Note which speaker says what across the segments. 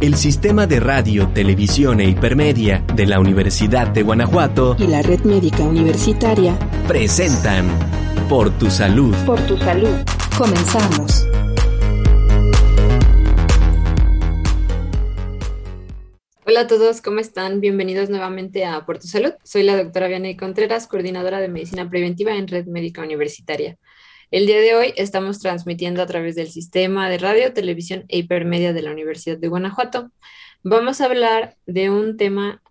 Speaker 1: el Sistema de Radio, Televisión e Hipermedia de la Universidad de Guanajuato
Speaker 2: y la Red Médica Universitaria
Speaker 1: presentan Por tu Salud.
Speaker 2: Por tu Salud. Comenzamos.
Speaker 3: Hola a todos, ¿cómo están? Bienvenidos nuevamente a Por tu Salud. Soy la doctora Vianey Contreras, coordinadora de Medicina Preventiva en Red Médica Universitaria. El día de hoy estamos transmitiendo a través del sistema de radio, televisión e hipermedia de la Universidad de Guanajuato. Vamos a hablar de un tema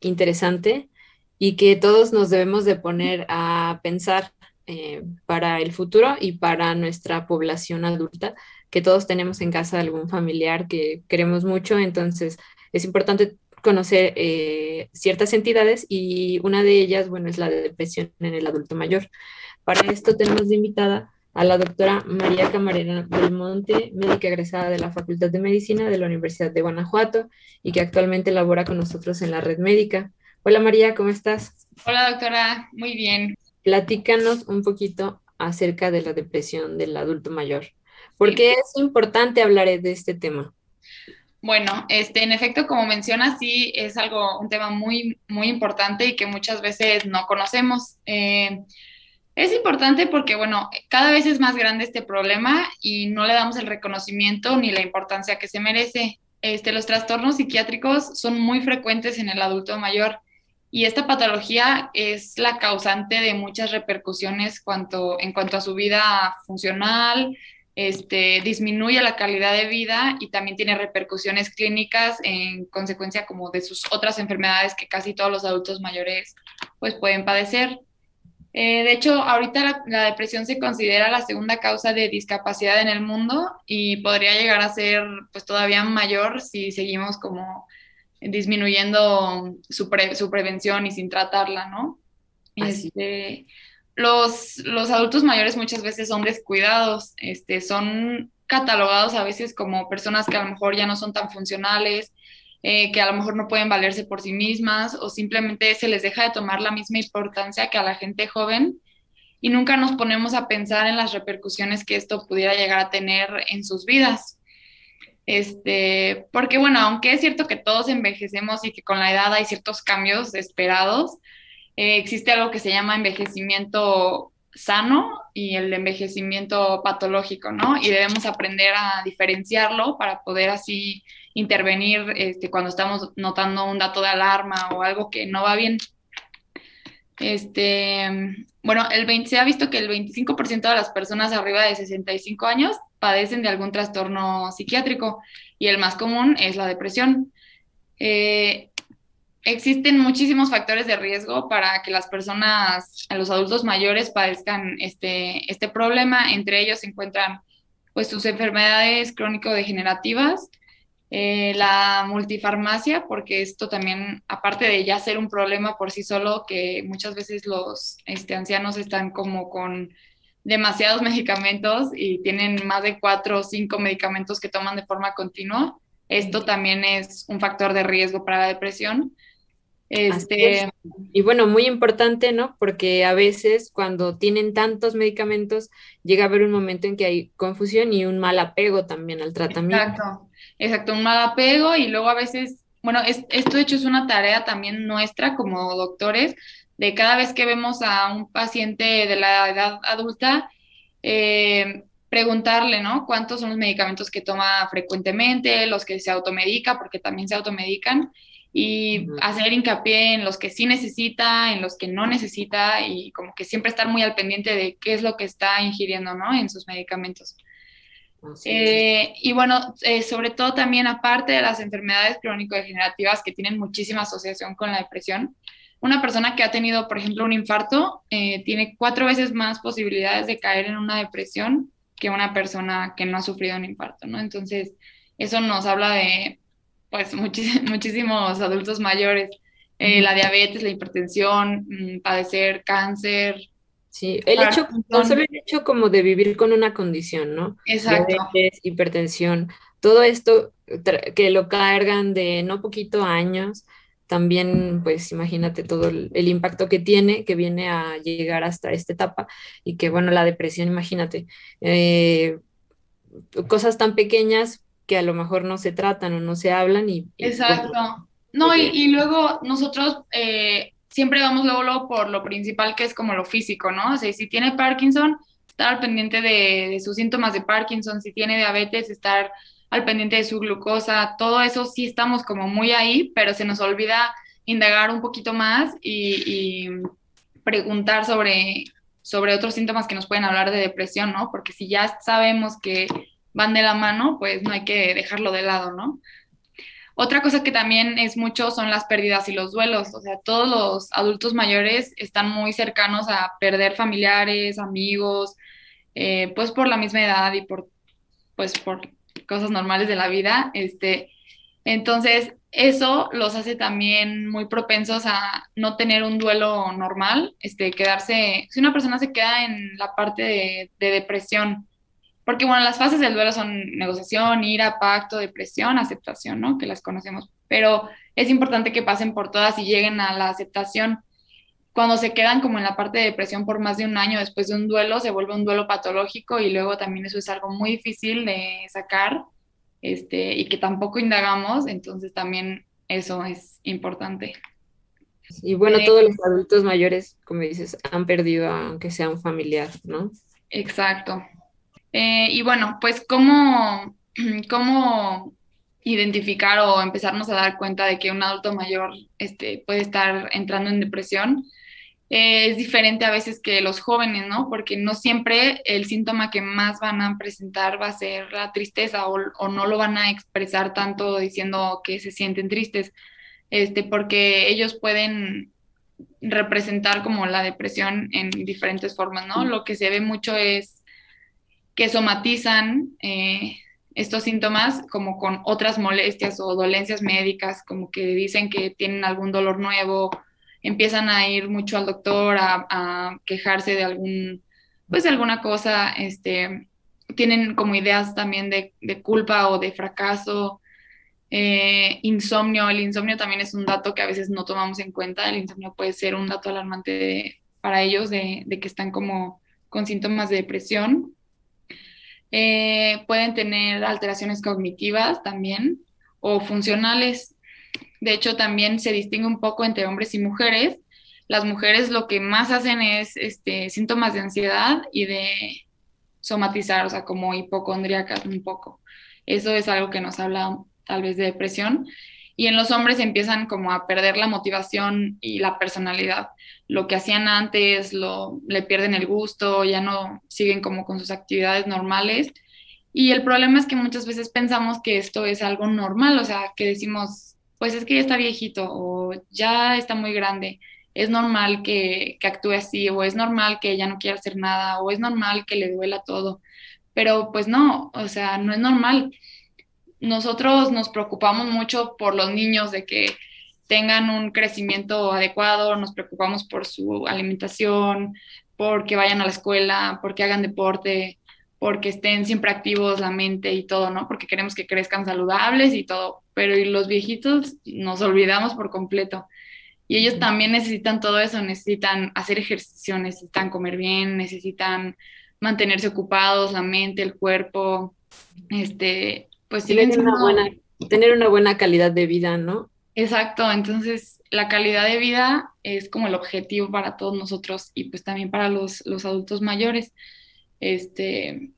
Speaker 3: interesante y que todos nos debemos de poner a pensar eh, para el futuro y para nuestra población adulta, que todos tenemos en casa algún familiar que queremos mucho, entonces es importante conocer eh, ciertas entidades y una de ellas, bueno, es la depresión en el adulto mayor. Para esto tenemos de invitada a la doctora María Camarera Belmonte, médica egresada de la Facultad de Medicina de la Universidad de Guanajuato y que actualmente labora con nosotros en la red médica. Hola María, ¿cómo estás?
Speaker 4: Hola doctora, muy bien.
Speaker 3: Platícanos un poquito acerca de la depresión del adulto mayor. ¿Por qué es importante hablar de este tema?
Speaker 4: Bueno, este, en efecto, como mencionas, sí es algo, un tema muy, muy importante y que muchas veces no conocemos. Eh, es importante porque, bueno, cada vez es más grande este problema y no le damos el reconocimiento ni la importancia que se merece. Este, los trastornos psiquiátricos son muy frecuentes en el adulto mayor y esta patología es la causante de muchas repercusiones en cuanto a su vida funcional, este, disminuye la calidad de vida y también tiene repercusiones clínicas en consecuencia como de sus otras enfermedades que casi todos los adultos mayores pues pueden padecer. Eh, de hecho, ahorita la, depresión se considera la segunda causa de discapacidad en el mundo y podría llegar a ser pues todavía mayor si seguimos como disminuyendo su, prevención y sin tratarla, ¿no? Este, los, los adultos mayores muchas veces son descuidados, este, son catalogados a veces como personas que a lo mejor ya no son tan funcionales, eh, que a lo mejor no pueden valerse por sí mismas o simplemente se les deja de tomar la misma importancia que a la gente joven y nunca nos ponemos a pensar en las repercusiones que esto pudiera llegar a tener en sus vidas. Este, porque bueno, aunque es cierto que todos envejecemos y que con la edad hay ciertos cambios esperados, eh, existe algo que se llama envejecimiento sano y el envejecimiento patológico, ¿no? Y debemos aprender a diferenciarlo para poder así intervenir este, cuando estamos notando un dato de alarma o algo que no va bien. Este, bueno, el 20, se ha visto que el 25% de las personas arriba de 65 años padecen de algún trastorno psiquiátrico y el más común es la depresión. Eh, existen muchísimos factores de riesgo para que las personas, los adultos mayores padezcan este, este problema. Entre ellos se encuentran pues sus enfermedades crónico-degenerativas, eh, la multifarmacia, porque esto también, aparte de ya ser un problema por sí solo, que muchas veces los este, ancianos están como con demasiados medicamentos y tienen más de cuatro o cinco medicamentos que toman de forma continua, esto también es un factor de riesgo para la depresión.
Speaker 3: Este, y bueno, muy importante, ¿no? Porque a veces cuando tienen tantos medicamentos, llega a haber un momento en que hay confusión y un mal apego también al tratamiento.
Speaker 4: Exacto, exacto, un mal apego y luego a veces, bueno, esto de hecho es una tarea también nuestra como doctores, de cada vez que vemos a un paciente de la edad adulta, eh, preguntarle, ¿no? ¿Cuántos son los medicamentos que toma frecuentemente, los que se automedica, porque también se automedican? Y hacer hincapié en los que sí necesita, en los que no necesita y como que siempre estar muy al pendiente de qué es lo que está ingiriendo, ¿no? En sus medicamentos. Eh, y bueno, eh, sobre todo también aparte de las enfermedades crónico-degenerativas que tienen muchísima asociación con la depresión, una persona que ha tenido, por ejemplo, un infarto eh, tiene cuatro veces más posibilidades de caer en una depresión que una persona que no ha sufrido un infarto, ¿no? Entonces, eso nos habla de pues muchísimos adultos mayores. Eh, la diabetes, la hipertensión, mm, padecer cáncer.
Speaker 3: Sí, el hecho, no solo el hecho como de vivir con una condición, ¿no?
Speaker 4: Exacto.
Speaker 3: Diabetes, hipertensión, todo esto que lo cargan de no poquito años, también, pues imagínate todo el, impacto que tiene, que viene a llegar hasta esta etapa y que, bueno, la depresión, imagínate, eh, cosas tan pequeñas que a lo mejor no se tratan o no se hablan y...
Speaker 4: Exacto. no, y, luego nosotros eh, siempre vamos luego, luego por lo principal que es como lo físico, ¿no? O sea, si tiene Parkinson, estar al pendiente de, sus síntomas de Parkinson, si tiene diabetes, estar al pendiente de su glucosa, todo eso sí estamos como muy ahí, pero se nos olvida indagar un poquito más y, preguntar sobre, sobre otros síntomas que nos pueden hablar de depresión, ¿no? Porque si ya sabemos que van de la mano, pues no hay que dejarlo de lado, ¿no? Otra cosa que también es mucho son las pérdidas y los duelos. O sea, todos los adultos mayores están muy cercanos a perder familiares, amigos, eh, pues por la misma edad y por, pues por cosas normales de la vida. Este, entonces, eso los hace también muy propensos a no tener un duelo normal, este, quedarse, si una persona se queda en la parte de, de depresión, porque bueno, las fases del duelo son negociación, ira, pacto, depresión, aceptación, ¿no? Que las conocemos, pero es importante que pasen por todas y lleguen a la aceptación. Cuando se quedan como en la parte de depresión por más de un año después de un duelo, se vuelve un duelo patológico y luego también eso es algo muy difícil de sacar este, y que tampoco indagamos, entonces también eso es importante.
Speaker 3: Y bueno, eh, todos los adultos mayores, como dices, han perdido aunque sea un familiar, ¿no?
Speaker 4: Exacto. Eh, y bueno, pues cómo, cómo identificar o empezarnos a dar cuenta de que un adulto mayor este, puede estar entrando en depresión. Eh, es diferente a veces que los jóvenes, ¿no? Porque no siempre el síntoma que más van a presentar va a ser la tristeza o, o no lo van a expresar tanto diciendo que se sienten tristes, este, porque ellos pueden representar como la depresión en diferentes formas, ¿no? Lo que se ve mucho es que somatizan eh, estos síntomas como con otras molestias o dolencias médicas, como que dicen que tienen algún dolor nuevo, empiezan a ir mucho al doctor a, quejarse de algún, pues de alguna cosa, este, tienen como ideas también de, culpa o de fracaso, eh, insomnio, el insomnio también es un dato que a veces no tomamos en cuenta, el insomnio puede ser un dato alarmante para ellos de, de, que están como con síntomas de depresión. Eh, pueden tener alteraciones cognitivas también o funcionales. De hecho, también se distingue un poco entre hombres y mujeres. Las mujeres lo que más hacen es este, síntomas de ansiedad y de somatizar, o sea, como hipocondríacas un poco. Eso es algo que nos habla tal vez de depresión. Y en los hombres empiezan como a perder la motivación y la personalidad lo que hacían antes, lo, le pierden el gusto, ya no siguen como con sus actividades normales. Y el problema es que muchas veces pensamos que esto es algo normal, o sea, que decimos, pues es que ya está viejito o ya está muy grande, es normal que, que actúe así o es normal que ya no quiera hacer nada o es normal que le duela todo. Pero pues no, o sea, no es normal. Nosotros nos preocupamos mucho por los niños de que tengan un crecimiento adecuado, nos preocupamos por su alimentación, porque vayan a la escuela, porque hagan deporte, porque estén siempre activos la mente y todo, ¿no? Porque queremos que crezcan saludables y todo, pero y los viejitos nos olvidamos por completo. Y ellos también necesitan todo eso, necesitan hacer ejercicio, necesitan comer bien, necesitan mantenerse ocupados, la mente, el cuerpo, este, pues
Speaker 3: sí. Tener, una buena, tener una buena calidad de vida, ¿no?
Speaker 4: Exacto, entonces la calidad de vida es como el objetivo para todos nosotros y pues también para los, adultos mayores. Este,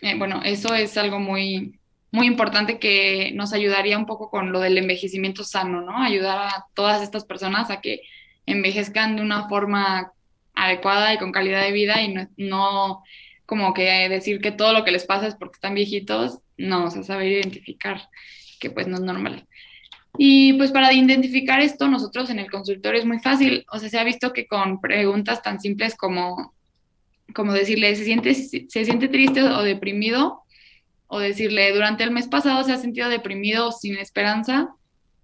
Speaker 4: eh, bueno, eso es algo muy, muy importante que nos ayudaría un poco con lo del envejecimiento sano, ¿no? Ayudar a todas estas personas a que envejezcan de una forma adecuada y con calidad de vida y no, no como que decir que todo lo que les pasa es porque están viejitos, no, o sea, saber identificar que pues no es normal. Y pues para identificar esto, nosotros en el consultorio es muy fácil. O sea, se ha visto que con preguntas tan simples como, como decirle, ¿se siente, ¿se siente triste o deprimido? O decirle, durante el mes pasado se ha sentido deprimido o sin esperanza.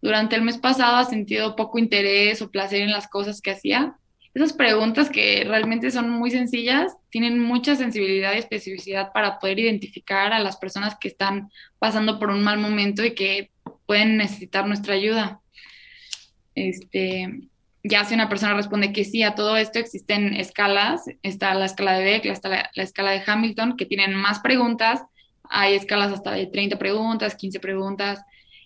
Speaker 4: Durante el mes pasado ha sentido poco interés o placer en las cosas que hacía. Esas preguntas que realmente son muy sencillas, tienen mucha sensibilidad y especificidad para poder identificar a las personas que están pasando por un mal momento y que pueden necesitar nuestra ayuda. Este, ya si una persona responde que sí a todo esto, existen escalas, está la escala de Beck, está la, escala de Hamilton, que tienen más preguntas. Hay escalas hasta de 30 preguntas, 15 preguntas,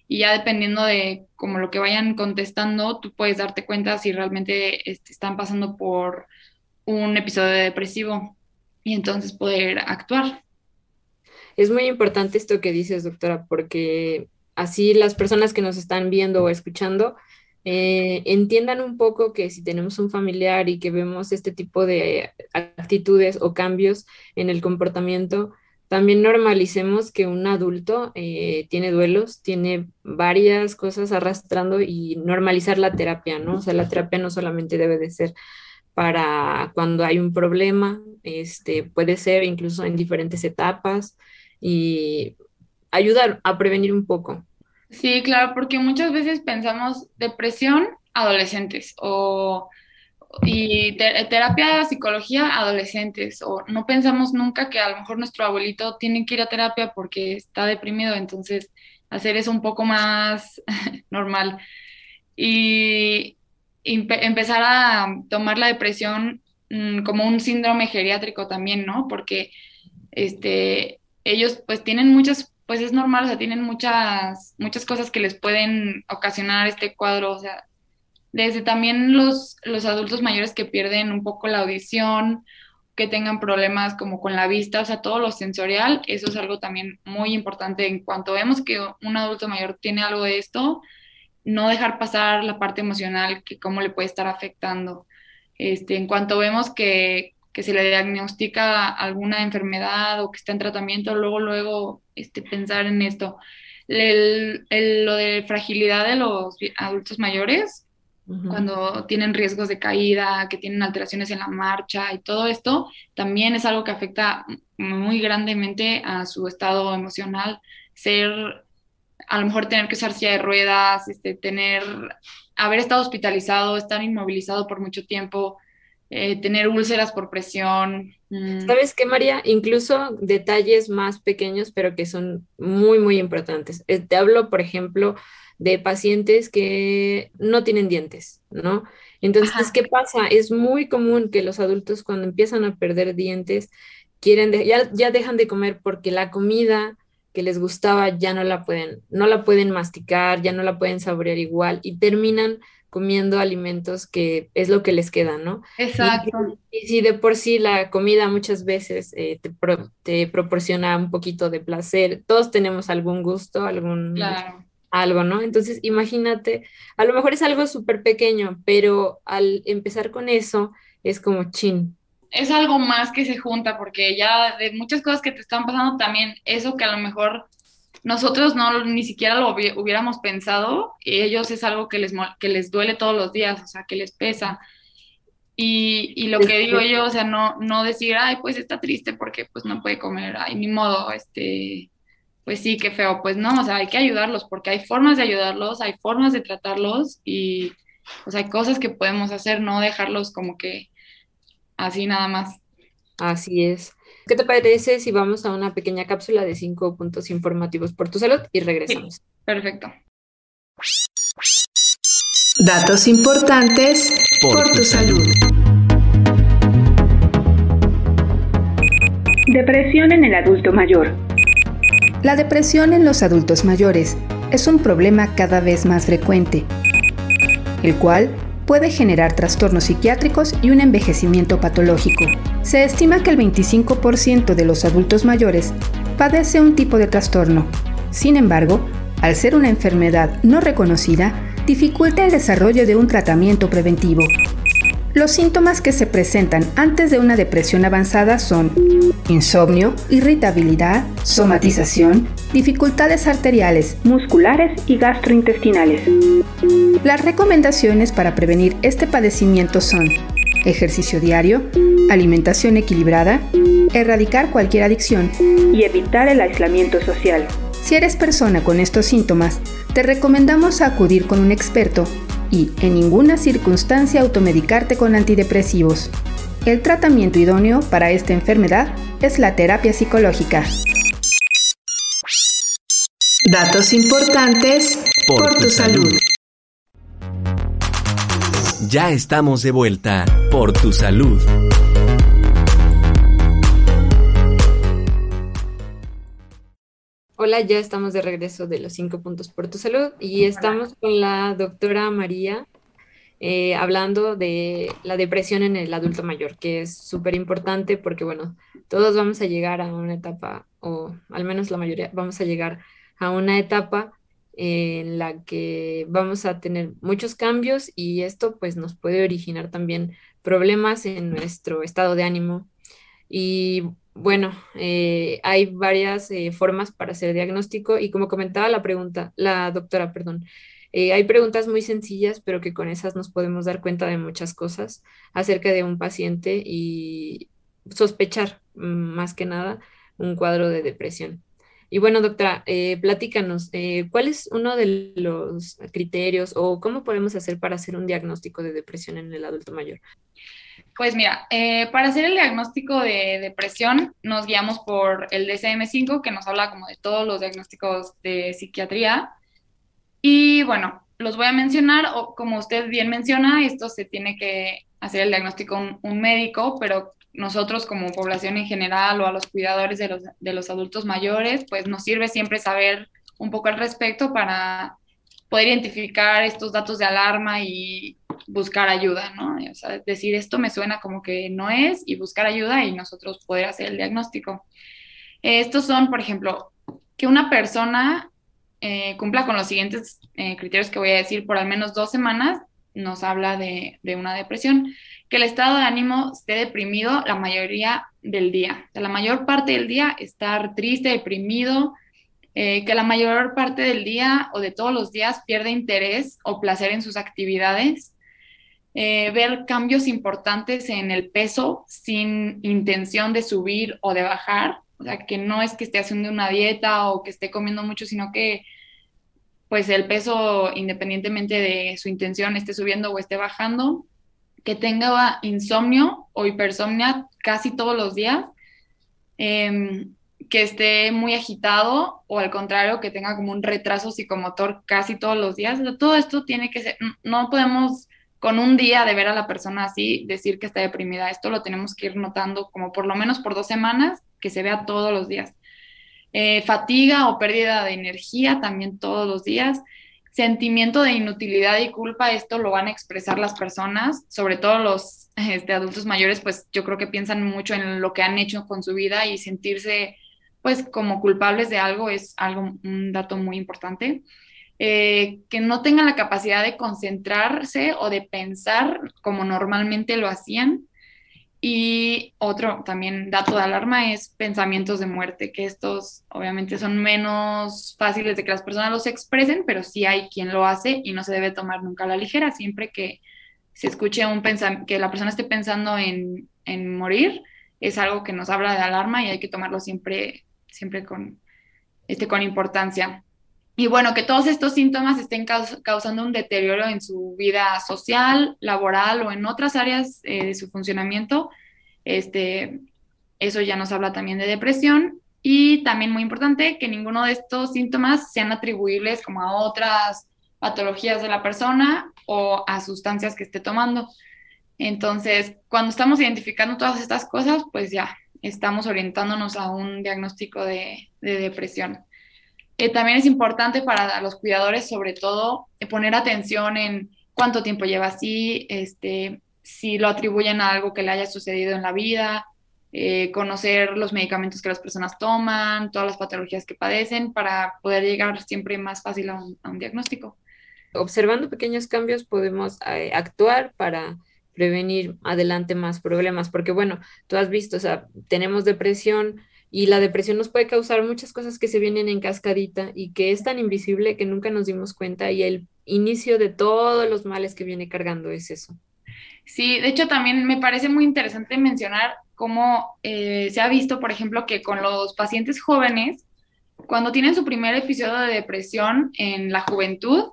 Speaker 4: y ya dependiendo de como lo que vayan contestando, tú puedes darte cuenta si realmente este, están pasando por un episodio depresivo y entonces poder actuar.
Speaker 3: Es muy importante esto que dices, doctora, porque así las personas que nos están viendo o escuchando eh, entiendan un poco que si tenemos un familiar y que vemos este tipo de actitudes o cambios en el comportamiento, también normalicemos que un adulto eh, tiene duelos, tiene varias cosas arrastrando y normalizar la terapia, ¿no? O sea, la terapia no solamente debe de ser para cuando hay un problema, este, puede ser incluso en diferentes etapas y ayudar a prevenir un poco.
Speaker 4: Sí, claro, porque muchas veces pensamos depresión adolescentes o y terapia, psicología, adolescentes, o no pensamos nunca que a lo mejor nuestro abuelito tiene que ir a terapia porque está deprimido, entonces hacer eso un poco más normal. Y, empezar a tomar la depresión mm, como un síndrome geriátrico también, ¿no? Porque este, ellos pues tienen muchas, pues es normal, o sea, tienen muchas, muchas cosas que les pueden ocasionar este cuadro, o sea, desde también los, los adultos mayores que pierden un poco la audición, que tengan problemas como con la vista, o sea, todo lo sensorial, eso es algo también muy importante. En cuanto vemos que un adulto mayor tiene algo de esto, no dejar pasar la parte emocional, que cómo le puede estar afectando. Este, en cuanto vemos que, que se le diagnostica alguna enfermedad o que está en tratamiento, luego, luego este, pensar en esto. lo de fragilidad de los adultos mayores, cuando tienen riesgos de caída, que tienen alteraciones en la marcha y todo esto, también es algo que afecta muy grandemente a su estado emocional. Ser, a lo mejor tener que usar silla de ruedas, este, tener, haber estado hospitalizado, estar inmovilizado por mucho tiempo, eh, tener úlceras por presión.
Speaker 3: Mm. ¿Sabes qué, María? Incluso detalles más pequeños, pero que son muy, muy importantes. Eh, te hablo, por ejemplo, de pacientes que no tienen dientes, ¿no? Entonces, ¿qué pasa? Es muy común que los adultos cuando empiezan a perder dientes, quieren ya, ya dejan de comer porque la comida que les gustaba ya no la pueden, no la pueden masticar, ya no la pueden saborear igual y terminan comiendo alimentos que es lo que les queda, ¿no?
Speaker 4: Exacto.
Speaker 3: Y, si de por sí la comida muchas veces eh, te, te, proporciona un poquito de placer, todos tenemos algún gusto, algún,
Speaker 4: claro
Speaker 3: algo, ¿no? Entonces, imagínate, a lo mejor es algo súper pequeño, pero al empezar con eso es como chin.
Speaker 4: Es algo más que se junta, porque ya de muchas cosas que te están pasando también, eso que a lo mejor nosotros no ni siquiera lo hubiéramos pensado, y ellos es algo que les, que les duele todos los días, o sea, que les pesa. Y, y lo que digo yo, o sea, no, no decir, ay, pues está triste porque pues no puede comer, ay, ni modo, este, pues sí, qué feo, pues no, o sea, hay que ayudarlos porque hay formas de ayudarlos, hay formas de tratarlos y pues hay cosas que podemos hacer, no dejarlos como que así nada más.
Speaker 3: Así es. ¿Qué te parece si vamos a una pequeña cápsula de cinco puntos informativos por tu salud y regresamos?
Speaker 4: perfecto.
Speaker 2: Datos importantes por, tu salud. Depresión en el adulto mayor. La depresión en los adultos mayores es un problema cada vez más frecuente, el cual puede generar trastornos psiquiátricos y un envejecimiento patológico. Se estima que el 25% de los adultos mayores padece un tipo de trastorno. Sin embargo, al ser una enfermedad no reconocida, dificulta el desarrollo de un tratamiento preventivo. Los síntomas que se presentan antes de una depresión avanzada son insomnio, irritabilidad, somatización, dificultades arteriales, musculares y gastrointestinales. Las recomendaciones para prevenir este padecimiento son ejercicio diario, alimentación equilibrada, erradicar cualquier adicción y evitar el aislamiento social. Si eres persona con estos síntomas, te recomendamos acudir con un experto y en ninguna circunstancia automedicarte con antidepresivos. El tratamiento idóneo para esta enfermedad es la terapia psicológica. Datos importantes por, tu salud.
Speaker 1: Ya estamos de vuelta por tu salud.
Speaker 3: Hola, ya estamos de regreso de los cinco puntos por tu salud y estamos con la doctora María eh, hablando de la depresión en el adulto mayor, que es súper importante porque, bueno, todos vamos a llegar a una etapa, o al menos la mayoría, vamos a llegar a una etapa en la que vamos a tener muchos cambios y esto pues nos puede originar también problemas en nuestro estado de ánimo. Y bueno, eh, hay varias eh, formas para hacer diagnóstico y como comentaba la pregunta, la doctora, perdón, eh, hay preguntas muy sencillas, pero que con esas nos podemos dar cuenta de muchas cosas acerca de un paciente y sospechar mm, más que nada un cuadro de depresión. Y bueno, doctora, platícanos, ¿cuál es uno de los criterios o cómo podemos hacer para hacer un diagnóstico de depresión en el adulto mayor?
Speaker 4: Pues mira, eh, para hacer el diagnóstico de depresión nos guiamos por el DSM-5, que nos habla como de todos los diagnósticos de psiquiatría. Y bueno, los voy a mencionar, o como usted bien menciona, esto se tiene que hacer el diagnóstico un médico, pero nosotros como población en general o a los cuidadores de los, de los adultos mayores, pues nos sirve siempre saber un poco al respecto para poder identificar estos datos de alarma y, buscar ayuda, ¿no? O sea, decir esto me suena como que no es y buscar ayuda y nosotros poder hacer el diagnóstico. estos son, por ejemplo, que una persona eh, cumpla con los siguientes eh, criterios que voy a decir por al menos dos semanas, nos habla de, de, una depresión. Que el estado de ánimo esté deprimido la mayoría del día. la mayor parte del día estar triste, deprimido, eh, que la mayor parte del día o de todos los días pierde interés o placer en sus actividades, eh, ver cambios importantes en el peso sin intención de subir o de bajar, o sea, que no es que esté haciendo una dieta o que esté comiendo mucho, sino que pues el peso, independientemente de su intención, esté subiendo o esté bajando, que tenga insomnio o hipersomnia casi todos los días, em, que esté muy agitado o al contrario, que tenga como un retraso psicomotor casi todos los días. todo esto tiene que ser, no podemos con un día de ver a la persona así, decir que está deprimida. Esto lo tenemos que ir notando como por lo menos por dos semanas, que se vea todos los días. Eh, fatiga o pérdida de energía también todos los días. Sentimiento de inutilidad y culpa, esto lo van a expresar las personas, sobre todo los este, adultos mayores, pues yo creo que piensan mucho en lo que han hecho con su vida y sentirse pues como culpables de algo es algo, un dato muy importante. Eh, que no tengan la capacidad de concentrarse o de pensar como normalmente lo hacían. Y otro también dato de alarma es pensamientos de muerte, que estos obviamente son menos fáciles de que las personas los expresen, pero sí hay quien lo hace y no se debe tomar nunca a la ligera. Siempre que se escuche un que la persona esté pensando en, en morir, es algo que nos habla de alarma y hay que tomarlo siempre, siempre con, este, con importancia. Y bueno, que todos estos síntomas estén causando un deterioro en su vida social, laboral o en otras áreas eh, de su funcionamiento, este, eso ya nos habla también de depresión. Y también muy importante que ninguno de estos síntomas sean atribuibles como a otras patologías de la persona o a sustancias que esté tomando. Entonces, cuando estamos identificando todas estas cosas, pues ya estamos orientándonos a un diagnóstico de, de depresión también es importante para los cuidadores, sobre todo, eh, poner atención en cuánto tiempo lleva así, este, si lo atribuyen a algo que le haya sucedido en la vida, eh, conocer los medicamentos que las personas toman, todas las patologías que padecen, para poder llegar siempre más fácil a un, diagnóstico.
Speaker 3: Observando pequeños cambios podemos eh, actuar para prevenir adelante más problemas, porque bueno, tú has visto, o sea, tenemos depresión, y la depresión nos puede causar muchas cosas que se vienen en cascadita y que es tan invisible que nunca nos dimos cuenta y el inicio de todos los males que viene cargando es eso.
Speaker 4: Sí, de hecho también me parece muy interesante mencionar cómo eh, se ha visto, por ejemplo, que con los pacientes jóvenes, cuando tienen su primer episodio de depresión en la juventud,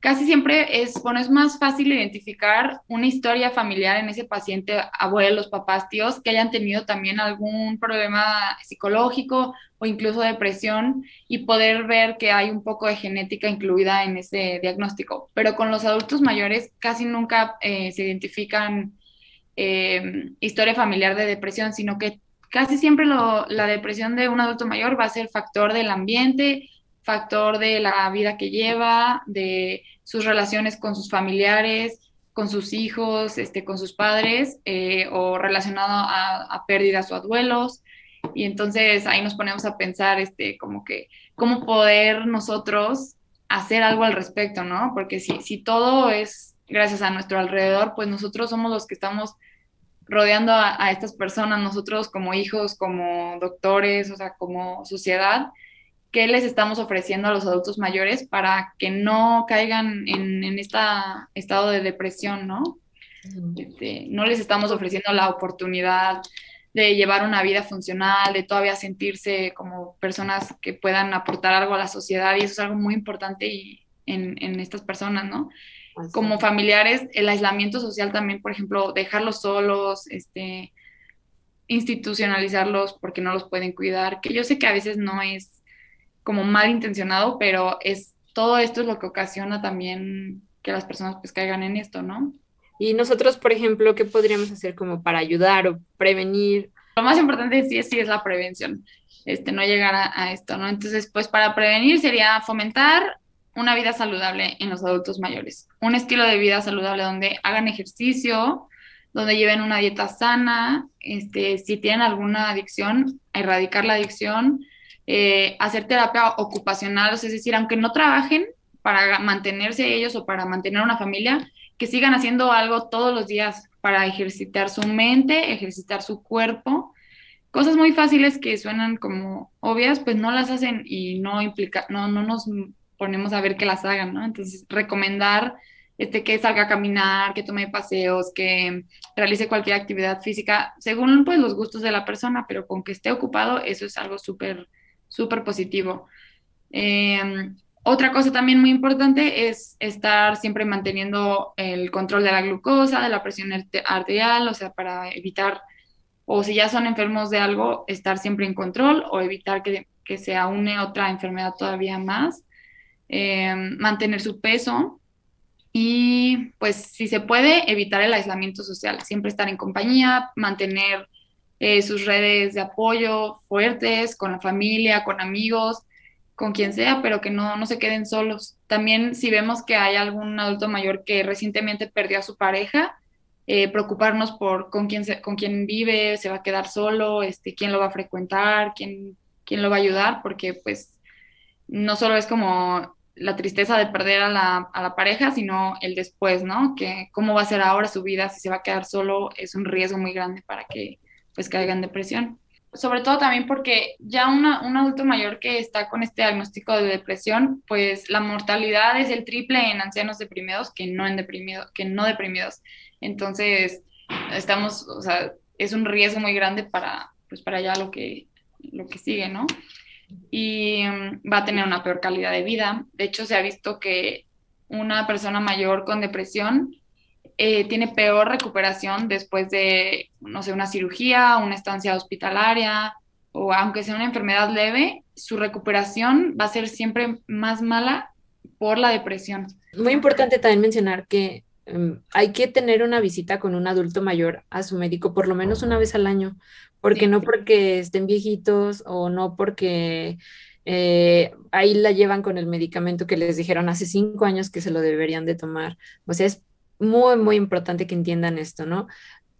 Speaker 4: casi siempre es, bueno, es más fácil identificar una historia familiar en ese paciente, abuelos, papás, tíos, que hayan tenido también algún problema psicológico o incluso depresión y poder ver que hay un poco de genética incluida en ese diagnóstico. Pero con los adultos mayores casi nunca eh, se identifican eh, historia familiar de depresión, sino que casi siempre la depresión de un adulto mayor va a ser factor del ambiente, factor de la vida que lleva, de sus relaciones con sus familiares, con sus hijos, este, con sus padres, eh, o relacionado a, a, pérdidas o a duelos. Y entonces ahí nos ponemos a pensar, este, como que, cómo poder nosotros hacer algo al respecto, ¿no? Porque si, si todo es gracias a nuestro alrededor, pues nosotros somos los que estamos rodeando a, estas personas, nosotros como hijos, como doctores, o sea, como sociedad, ¿qué les estamos ofreciendo a los adultos mayores para que no caigan en, en este estado de depresión, ¿no? Este, no les estamos ofreciendo la oportunidad de llevar una vida funcional, de todavía sentirse como personas que puedan aportar algo a la sociedad y eso es algo muy importante y en, en estas personas, ¿no? como familiares, el aislamiento social también, por ejemplo, dejarlos solos, este, institucionalizarlos porque no los pueden cuidar, que yo sé que a veces no es como mal intencionado, pero es todo esto es lo que ocasiona también que las personas pues caigan en esto, ¿no?
Speaker 3: Y nosotros, por ejemplo, ¿qué podríamos hacer como para ayudar o prevenir?
Speaker 4: Lo más importante sí es, sí es la prevención, este, no llegar a, a esto, ¿no? Entonces, pues para prevenir sería fomentar una vida saludable en los adultos mayores. Un estilo de vida saludable donde hagan ejercicio, donde lleven una dieta sana, este, si tienen alguna adicción, erradicar la adicción, eh, hacer terapia ocupacional, es decir, aunque no trabajen para mantenerse ellos o para mantener una familia, que sigan haciendo algo todos los días para ejercitar su mente, ejercitar su cuerpo. Cosas muy fáciles que suenan como obvias, pues no las hacen y no implica, no, no nos ponemos a ver que las hagan, ¿no? Entonces, recomendar este, que salga a caminar, que tome paseos, que realice cualquier actividad física, según pues los gustos de la persona, pero con que esté ocupado, eso es algo súper, súper positivo. Em, otra cosa también muy importante es estar siempre manteniendo el control de la glucosa, de la presión arterial, o sea, para evitar, o si ya son enfermos de algo, estar siempre en control o evitar que, que se aúne otra enfermedad todavía más. Eh, mantener su peso y pues si se puede evitar el aislamiento social, siempre estar en compañía, mantener eh, sus redes de apoyo fuertes con la familia, con amigos, con quien sea, pero que no, no se queden solos. También si vemos que hay algún adulto mayor que recientemente perdió a su pareja, eh, preocuparnos por con quién, con quién vive, se va a quedar solo, este, quién lo va a frecuentar, quién, quién lo va a ayudar, porque pues no solo es como la tristeza de perder a la, a la, pareja, sino el después, ¿no? Que cómo va a ser ahora su vida, si se va a quedar solo, es un riesgo muy grande para que pues caiga en depresión. Sobre todo también porque ya un adulto mayor que está con este diagnóstico de depresión, pues la mortalidad es el triple en ancianos deprimidos que no en deprimidos, que no deprimidos. Entonces, estamos, o sea, es un riesgo muy grande para, pues para ya lo que, lo que sigue, ¿no? y mm, va a tener una peor calidad de vida. De hecho, se ha visto que una persona mayor con depresión eh, tiene peor recuperación después de, no sé, una cirugía, una estancia hospitalaria o aunque sea una enfermedad leve, su recuperación va a ser siempre más mala por la depresión.
Speaker 3: Muy importante también mencionar que em, hay que tener una visita con un adulto mayor a su médico por lo menos una vez al año, porque no porque estén viejitos o no porque eh, ahí la llevan con el medicamento que les dijeron hace cinco años que se lo deberían de tomar. O sea, es muy, muy importante que entiendan esto, ¿no?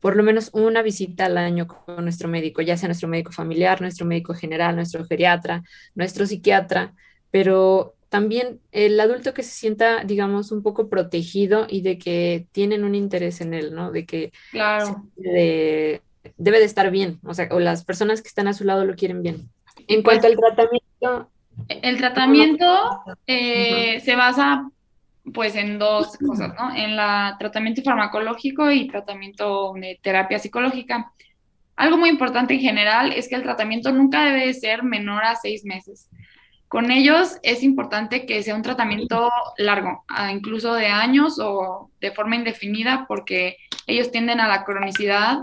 Speaker 3: Por lo menos una visita al año con nuestro médico, ya sea nuestro médico familiar, nuestro médico general, nuestro geriatra, nuestro psiquiatra, pero también el adulto que se sienta, digamos, un poco protegido y de que tienen un interés en él, ¿no? De que
Speaker 4: claro.
Speaker 3: de, debe de estar bien, o sea, o las personas que están a su lado lo quieren bien. En cuanto al tratamiento...
Speaker 4: El tratamiento eh, se basa pues en dos cosas, ¿no? En la tratamiento farmacológico y tratamiento de terapia psicológica. Algo muy importante en general es que el tratamiento nunca debe ser menor a seis meses. Con ellos es importante que sea un tratamiento largo, incluso de años o de forma indefinida, porque ellos tienden a la cronicidad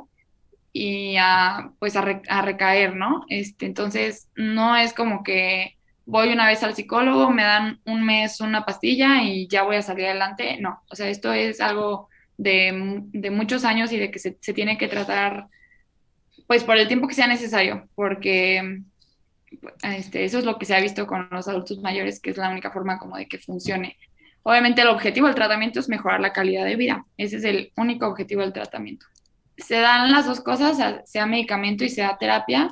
Speaker 4: y a, pues a, recaer, ¿no? Este, entonces, no es como que voy una vez al psicólogo, me dan un mes una pastilla y ya voy a salir adelante. No, o sea, esto es algo de, de muchos años y de que se, se, tiene que tratar pues por el tiempo que sea necesario, porque este, eso es lo que se ha visto con los adultos mayores, que es la única forma como de que funcione. Obviamente el objetivo del tratamiento es mejorar la calidad de vida. Ese es el único objetivo del tratamiento. Se dan las dos cosas, sea medicamento y sea terapia.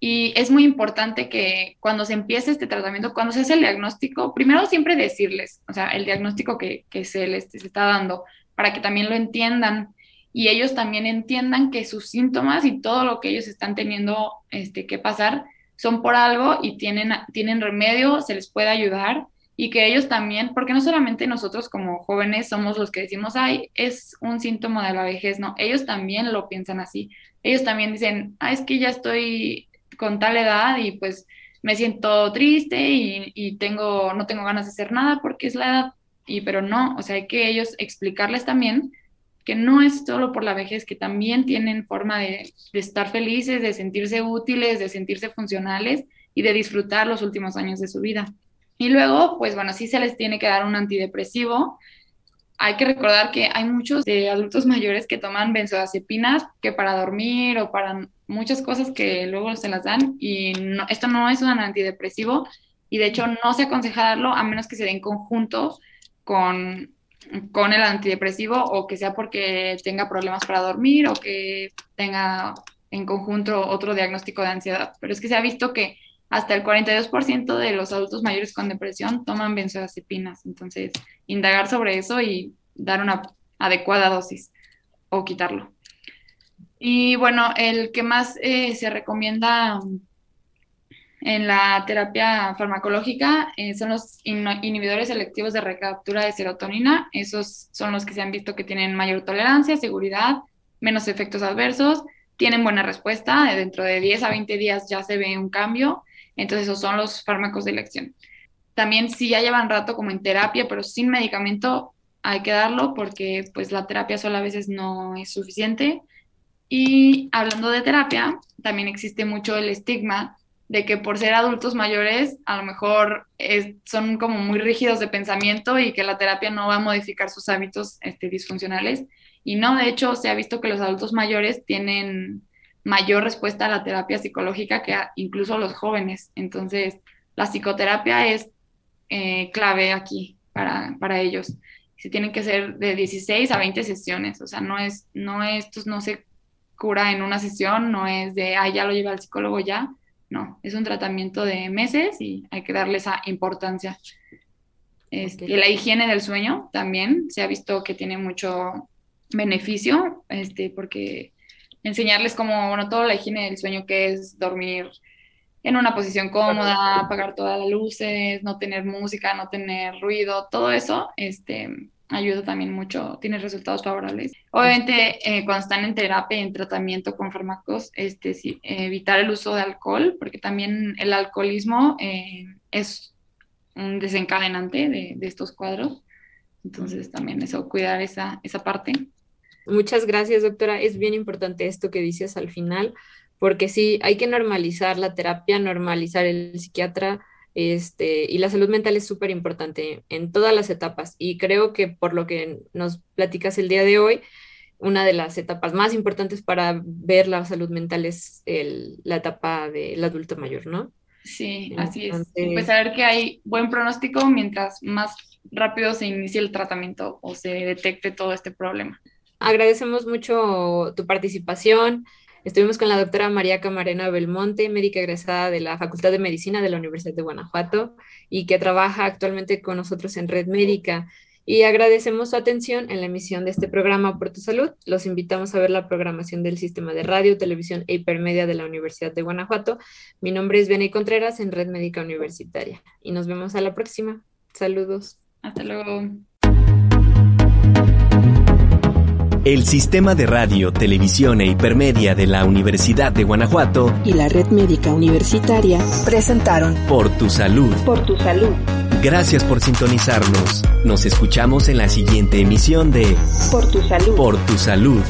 Speaker 4: Y es muy importante que cuando se empiece este tratamiento, cuando se hace el diagnóstico, primero siempre decirles, o sea, el diagnóstico que, que se les se está dando, para que también lo entiendan y ellos también entiendan que sus síntomas y todo lo que ellos están teniendo este, que pasar son por algo y tienen, tienen remedio, se les puede ayudar y que ellos también, porque no solamente nosotros como jóvenes somos los que decimos, ay, es un síntoma de la vejez, no, ellos también lo piensan así. Ellos también dicen, ah, es que ya estoy con tal edad y pues me siento triste y, y tengo, no tengo ganas de hacer nada porque es la edad, y pero no, o sea, hay que ellos explicarles también que no es solo por la vejez, que también tienen forma de, estar felices, de sentirse útiles, de sentirse funcionales y de disfrutar los últimos años de su vida. Y luego, pues bueno, sí se les tiene que dar un antidepresivo. Hay que recordar que hay muchos de adultos mayores que toman benzodiazepinas que para dormir o para muchas cosas que luego se las dan y esto no es un antidepresivo y de hecho no se aconseja darlo a menos que se den conjunto con con el antidepresivo o que sea porque tenga problemas para dormir o que tenga en conjunto otro diagnóstico de ansiedad. Pero es que se ha visto que hasta el 42% de los adultos mayores con depresión toman benzodiazepinas. Entonces, indagar sobre eso y dar una adecuada dosis o quitarlo. Y bueno, el que más eh, se recomienda en la terapia farmacológica eh, son los inhibidores selectivos de recaptura de serotonina. Esos son los que se han visto que tienen mayor tolerancia, seguridad, menos efectos adversos, tienen buena respuesta. Dentro de 10 a 20 días ya se ve un cambio. Entonces, esos son los fármacos de elección. También si ya llevan rato como en terapia, pero sin medicamento, hay que darlo porque pues la terapia sola a veces no es suficiente. Y hablando de terapia, también existe mucho el estigma de que por ser adultos mayores a lo mejor son como muy rígidos de pensamiento y que la terapia no va a modificar sus hábitos este, disfuncionales. Y no, de hecho, se ha visto que los adultos mayores tienen mayor respuesta a la terapia psicológica que incluso los jóvenes. Entonces, la psicoterapia es eh, clave aquí para, para ellos. Se tienen que hacer de 16 a 20 sesiones, o sea, no es, no esto no se cura en una sesión, no es de, ah, ya lo lleva al psicólogo ya, no, es un tratamiento de meses y hay que darle esa importancia. Este, La higiene del sueño también se ha visto que tiene mucho beneficio, este, porque enseñarles como, bueno, toda la higiene del sueño que es dormir en una posición cómoda, apagar todas las luces, no tener música, no tener ruido, todo eso, este, ayuda también mucho, tiene resultados favorables. Obviamente, eh, cuando están en terapia, en tratamiento con fármacos, este, evitar el uso de alcohol, porque también el alcoholismo eh, es un desencadenante de, de, estos cuadros. Entonces, también eso, cuidar esa, esa parte.
Speaker 3: Muchas gracias, doctora. Es bien importante esto que dices al final, porque sí, hay que normalizar la terapia, normalizar el psiquiatra, este, y la salud mental es súper importante en todas las etapas. Y creo que por lo que nos platicas el día de hoy, una de las etapas más importantes para ver la salud mental es la etapa del adulto mayor, ¿no?
Speaker 4: Sí, así es. Pues saber que hay buen pronóstico mientras más rápido se inicie el tratamiento o se detecte todo este problema.
Speaker 3: Agradecemos mucho tu participación. Estuvimos con la doctora María Camarena Belmonte, médica egresada de la Facultad de Medicina de la Universidad de Guanajuato y que trabaja actualmente con nosotros en Red Médica. Y agradecemos su atención en la emisión de este programa por tu salud. Los invitamos a ver la programación del sistema de radio, televisión e hipermedia de la Universidad de Guanajuato. Mi nombre es Benny Contreras en Red Médica Universitaria y nos vemos a la próxima. Saludos.
Speaker 4: Hasta luego.
Speaker 1: El Sistema de Radio, Televisión e Hipermedia de la Universidad de Guanajuato
Speaker 2: y la Red Médica Universitaria presentaron
Speaker 1: Por tu Salud.
Speaker 2: Por tu Salud.
Speaker 1: Gracias por sintonizarnos. Nos escuchamos en la siguiente emisión de
Speaker 2: Por tu Salud.
Speaker 1: Por tu Salud.